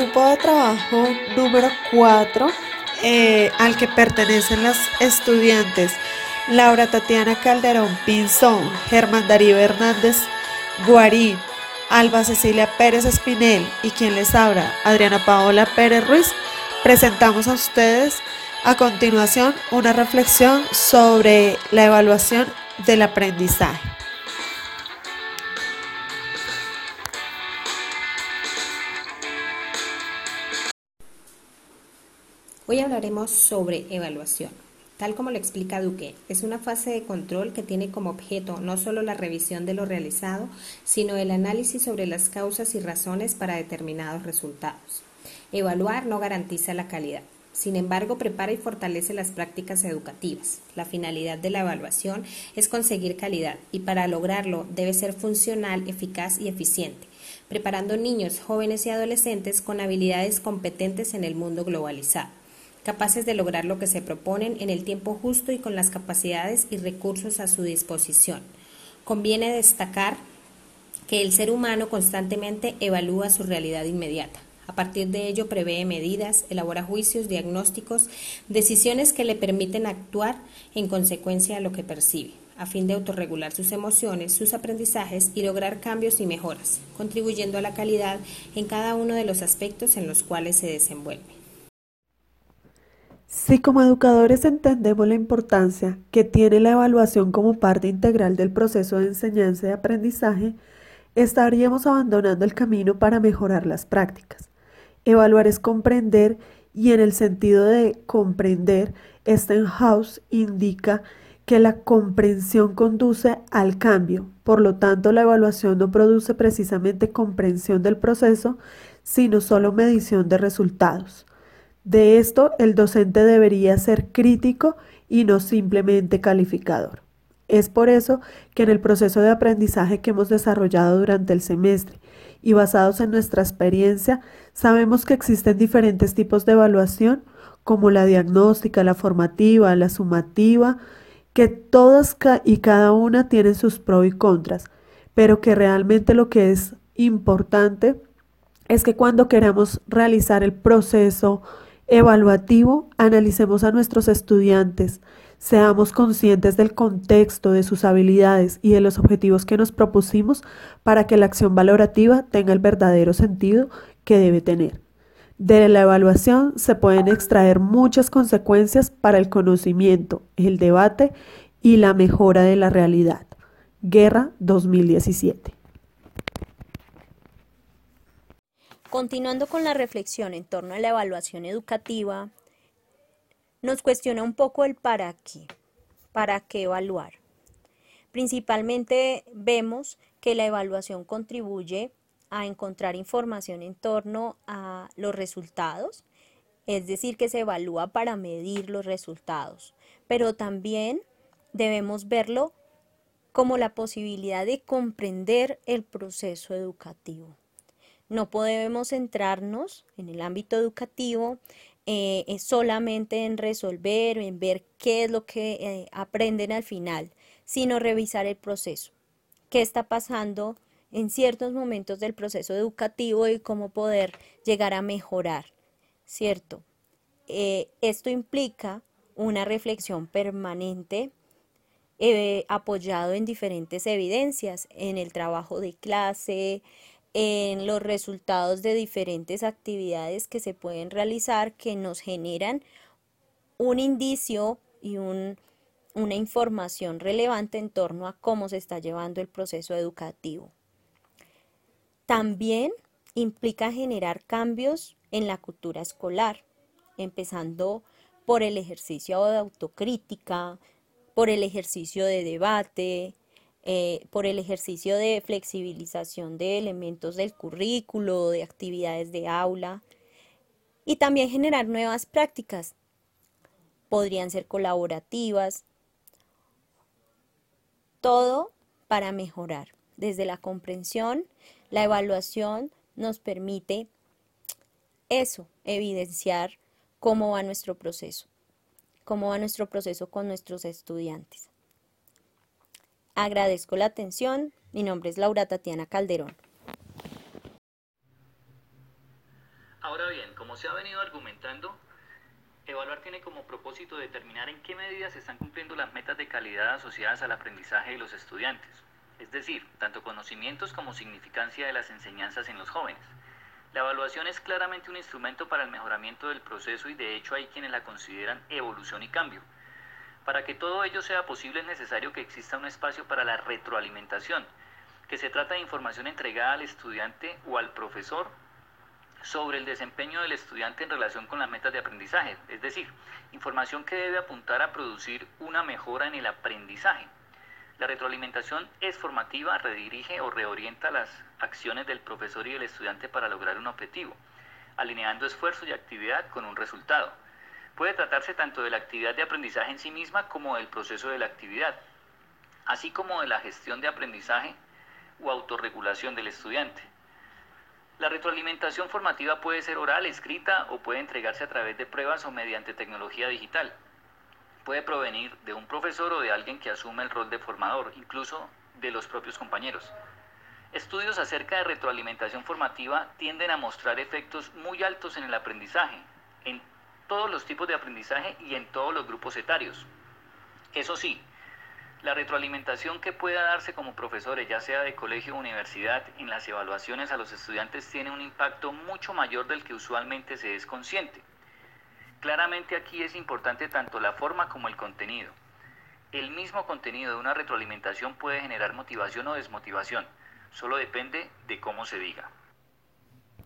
grupo de trabajo número 4, eh, al que pertenecen las estudiantes Laura Tatiana Calderón Pinzón, Germán Darío Hernández Guarín, Alba Cecilia Pérez Espinel y quien les habla, Adriana Paola Pérez Ruiz, presentamos a ustedes a continuación una reflexión sobre la evaluación del aprendizaje. Hoy hablaremos sobre evaluación. Tal como lo explica Duque, es una fase de control que tiene como objeto no solo la revisión de lo realizado, sino el análisis sobre las causas y razones para determinados resultados. Evaluar no garantiza la calidad. Sin embargo, prepara y fortalece las prácticas educativas. La finalidad de la evaluación es conseguir calidad y para lograrlo debe ser funcional, eficaz y eficiente, preparando niños, jóvenes y adolescentes con habilidades competentes en el mundo globalizado capaces de lograr lo que se proponen en el tiempo justo y con las capacidades y recursos a su disposición. Conviene destacar que el ser humano constantemente evalúa su realidad inmediata. A partir de ello prevé medidas, elabora juicios, diagnósticos, decisiones que le permiten actuar en consecuencia de lo que percibe, a fin de autorregular sus emociones, sus aprendizajes y lograr cambios y mejoras, contribuyendo a la calidad en cada uno de los aspectos en los cuales se desenvuelve. Si como educadores entendemos la importancia que tiene la evaluación como parte integral del proceso de enseñanza y aprendizaje, estaríamos abandonando el camino para mejorar las prácticas. Evaluar es comprender y en el sentido de comprender, Stenhouse indica que la comprensión conduce al cambio. Por lo tanto, la evaluación no produce precisamente comprensión del proceso, sino solo medición de resultados. De esto, el docente debería ser crítico y no simplemente calificador. Es por eso que en el proceso de aprendizaje que hemos desarrollado durante el semestre y basados en nuestra experiencia, sabemos que existen diferentes tipos de evaluación, como la diagnóstica, la formativa, la sumativa, que todas y cada una tienen sus pros y contras, pero que realmente lo que es importante es que cuando queramos realizar el proceso evaluativo, analicemos a nuestros estudiantes, seamos conscientes del contexto, de sus habilidades y de los objetivos que nos propusimos para que la acción valorativa tenga el verdadero sentido que debe tener. De la evaluación se pueden extraer muchas consecuencias para el conocimiento, el debate y la mejora de la realidad. Guerra 2017. Continuando con la reflexión en torno a la evaluación educativa, nos cuestiona un poco el para qué, para qué evaluar. Principalmente vemos que la evaluación contribuye a encontrar información en torno a los resultados, es decir, que se evalúa para medir los resultados, pero también debemos verlo como la posibilidad de comprender el proceso educativo. No podemos centrarnos en el ámbito educativo eh, solamente en resolver, en ver qué es lo que eh, aprenden al final, sino revisar el proceso. ¿Qué está pasando en ciertos momentos del proceso educativo y cómo poder llegar a mejorar? ¿Cierto? Eh, esto implica una reflexión permanente apoyado en diferentes evidencias, en el trabajo de clase, en los resultados de diferentes actividades que se pueden realizar que nos generan un indicio y una información relevante en torno a cómo se está llevando el proceso educativo. También implica generar cambios en la cultura escolar, empezando por el ejercicio de autocrítica, por el ejercicio de debate, eh, por el ejercicio de flexibilización de elementos del currículo, de actividades de aula y también generar nuevas prácticas. Podrían ser colaborativas, todo para mejorar. Desde la comprensión, la evaluación nos permite eso, evidenciar cómo va nuestro proceso, cómo va nuestro proceso con nuestros estudiantes. Agradezco la atención. Mi nombre es Laura Tatiana Calderón. Ahora se ha venido argumentando, evaluar tiene como propósito determinar en qué medida se están cumpliendo las metas de calidad asociadas al aprendizaje de los estudiantes, es decir, tanto conocimientos como significancia de las enseñanzas en los jóvenes. La evaluación es claramente un instrumento para el mejoramiento del proceso y de hecho hay quienes la consideran evolución y cambio. Para que todo ello sea posible es necesario que exista un espacio para la retroalimentación, que se trata de información entregada al estudiante o al profesor sobre el desempeño del estudiante en relación con las metas de aprendizaje, es decir, información que debe apuntar a producir una mejora en el aprendizaje. La retroalimentación es formativa, redirige o reorienta las acciones del profesor y del estudiante para lograr un objetivo, alineando esfuerzo y actividad con un resultado. Puede tratarse tanto de la actividad de aprendizaje en sí misma como del proceso de la actividad, así como de la gestión de aprendizaje o autorregulación del estudiante. La retroalimentación formativa puede ser oral, escrita o puede entregarse a través de pruebas o mediante tecnología digital. Puede provenir de un profesor o de alguien que asume el rol de formador, incluso de los propios compañeros. Estudios acerca de retroalimentación formativa tienden a mostrar efectos muy altos en el aprendizaje, en todos los tipos de aprendizaje y en todos los grupos etarios. Eso sí, la retroalimentación que pueda darse como profesores, ya sea de colegio o universidad, en las evaluaciones a los estudiantes tiene un impacto mucho mayor del que usualmente se es consciente. Claramente aquí es importante tanto la forma como el contenido. El mismo contenido de una retroalimentación puede generar motivación o desmotivación, solo depende de cómo se diga.